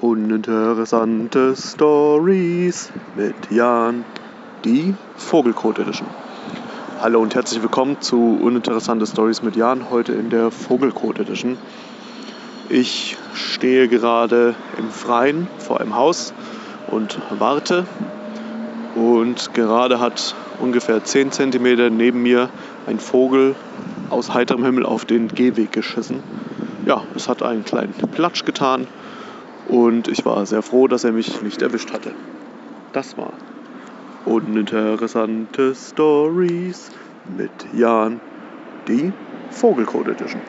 Uninteressante Stories mit Jan, die Vogelcode Edition. Hallo und herzlich willkommen zu Uninteressante Stories mit Jan, heute in der Vogelcode Edition. Ich stehe gerade im Freien vor einem Haus und warte. Und gerade hat ungefähr 10 cm neben mir ein Vogel aus heiterem Himmel auf den Gehweg geschissen. Ja, es hat einen kleinen Platsch getan und ich war sehr froh, dass er mich nicht erwischt hatte. Das war uninteressante Stories mit Jan, die Vogelcode Edition.